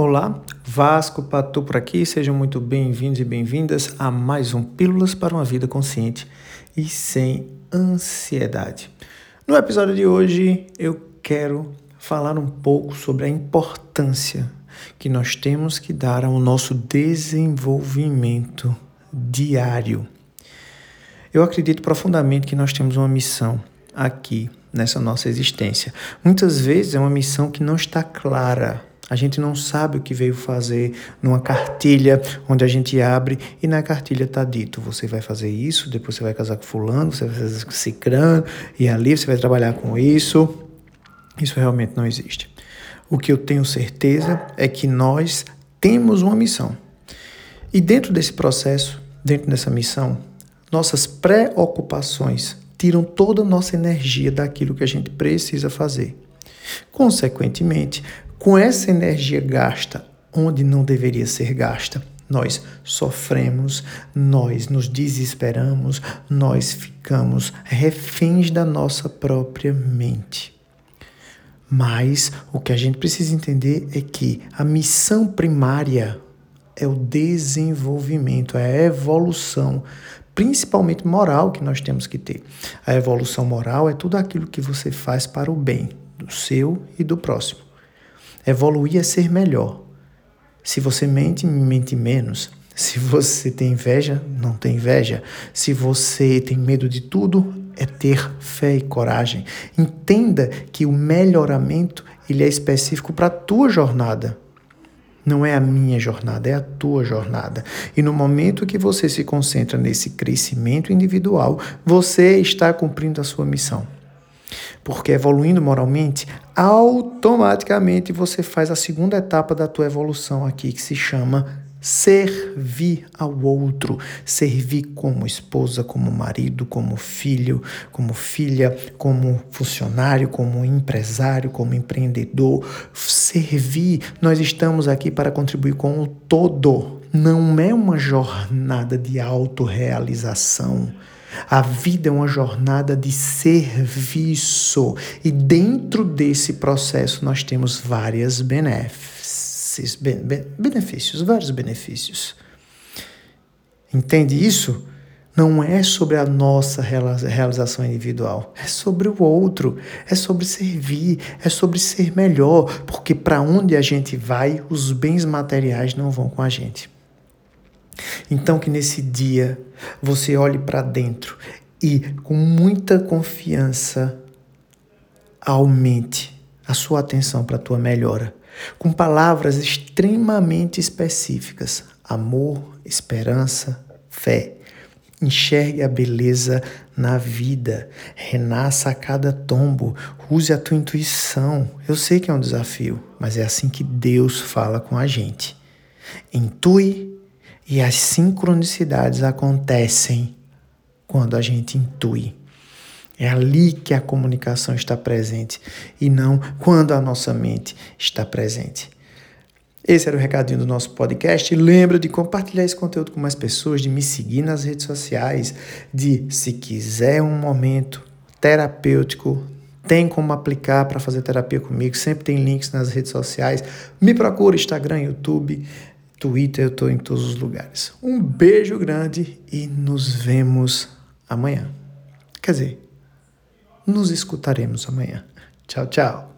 Olá, Vasco Patu por aqui, sejam muito bem-vindos e bem-vindas a mais um Pílulas para uma Vida Consciente e Sem Ansiedade. No episódio de hoje eu quero falar um pouco sobre a importância que nós temos que dar ao nosso desenvolvimento diário. Eu acredito profundamente que nós temos uma missão aqui nessa nossa existência. Muitas vezes é uma missão que não está clara a gente não sabe o que veio fazer numa cartilha onde a gente abre e na cartilha está dito: você vai fazer isso, depois você vai casar com Fulano, você vai fazer com Cicrano, e ali você vai trabalhar com isso. Isso realmente não existe. O que eu tenho certeza é que nós temos uma missão. E dentro desse processo, dentro dessa missão, nossas preocupações tiram toda a nossa energia daquilo que a gente precisa fazer. Consequentemente, com essa energia gasta onde não deveria ser gasta, nós sofremos, nós nos desesperamos, nós ficamos reféns da nossa própria mente. Mas o que a gente precisa entender é que a missão primária é o desenvolvimento, é a evolução, principalmente moral que nós temos que ter. A evolução moral é tudo aquilo que você faz para o bem do seu e do próximo. Evoluir é ser melhor. Se você mente, mente menos. Se você tem inveja, não tem inveja. Se você tem medo de tudo, é ter fé e coragem. Entenda que o melhoramento ele é específico para a tua jornada. Não é a minha jornada, é a tua jornada. E no momento que você se concentra nesse crescimento individual, você está cumprindo a sua missão. Porque evoluindo moralmente, automaticamente você faz a segunda etapa da tua evolução aqui, que se chama servir ao outro, servir como esposa, como marido, como filho, como filha, como funcionário, como empresário, como empreendedor. Servir, nós estamos aqui para contribuir com o todo. Não é uma jornada de autorrealização a vida é uma jornada de serviço e dentro desse processo nós temos várias benefícios, benefícios, vários benefícios. Entende isso? Não é sobre a nossa realização individual, é sobre o outro, é sobre servir, é sobre ser melhor, porque para onde a gente vai, os bens materiais não vão com a gente. Então, que nesse dia você olhe para dentro e, com muita confiança, aumente a sua atenção para a tua melhora, com palavras extremamente específicas: amor, esperança, fé. Enxergue a beleza na vida, renasça a cada tombo, use a tua intuição. Eu sei que é um desafio, mas é assim que Deus fala com a gente. Intui e as sincronicidades acontecem quando a gente intui. É ali que a comunicação está presente e não quando a nossa mente está presente. Esse era o recadinho do nosso podcast. Lembra de compartilhar esse conteúdo com mais pessoas, de me seguir nas redes sociais, de se quiser um momento terapêutico, tem como aplicar para fazer terapia comigo. Sempre tem links nas redes sociais. Me procura Instagram, YouTube. Twitter, eu estou em todos os lugares. Um beijo grande e nos vemos amanhã. Quer dizer, nos escutaremos amanhã. Tchau, tchau.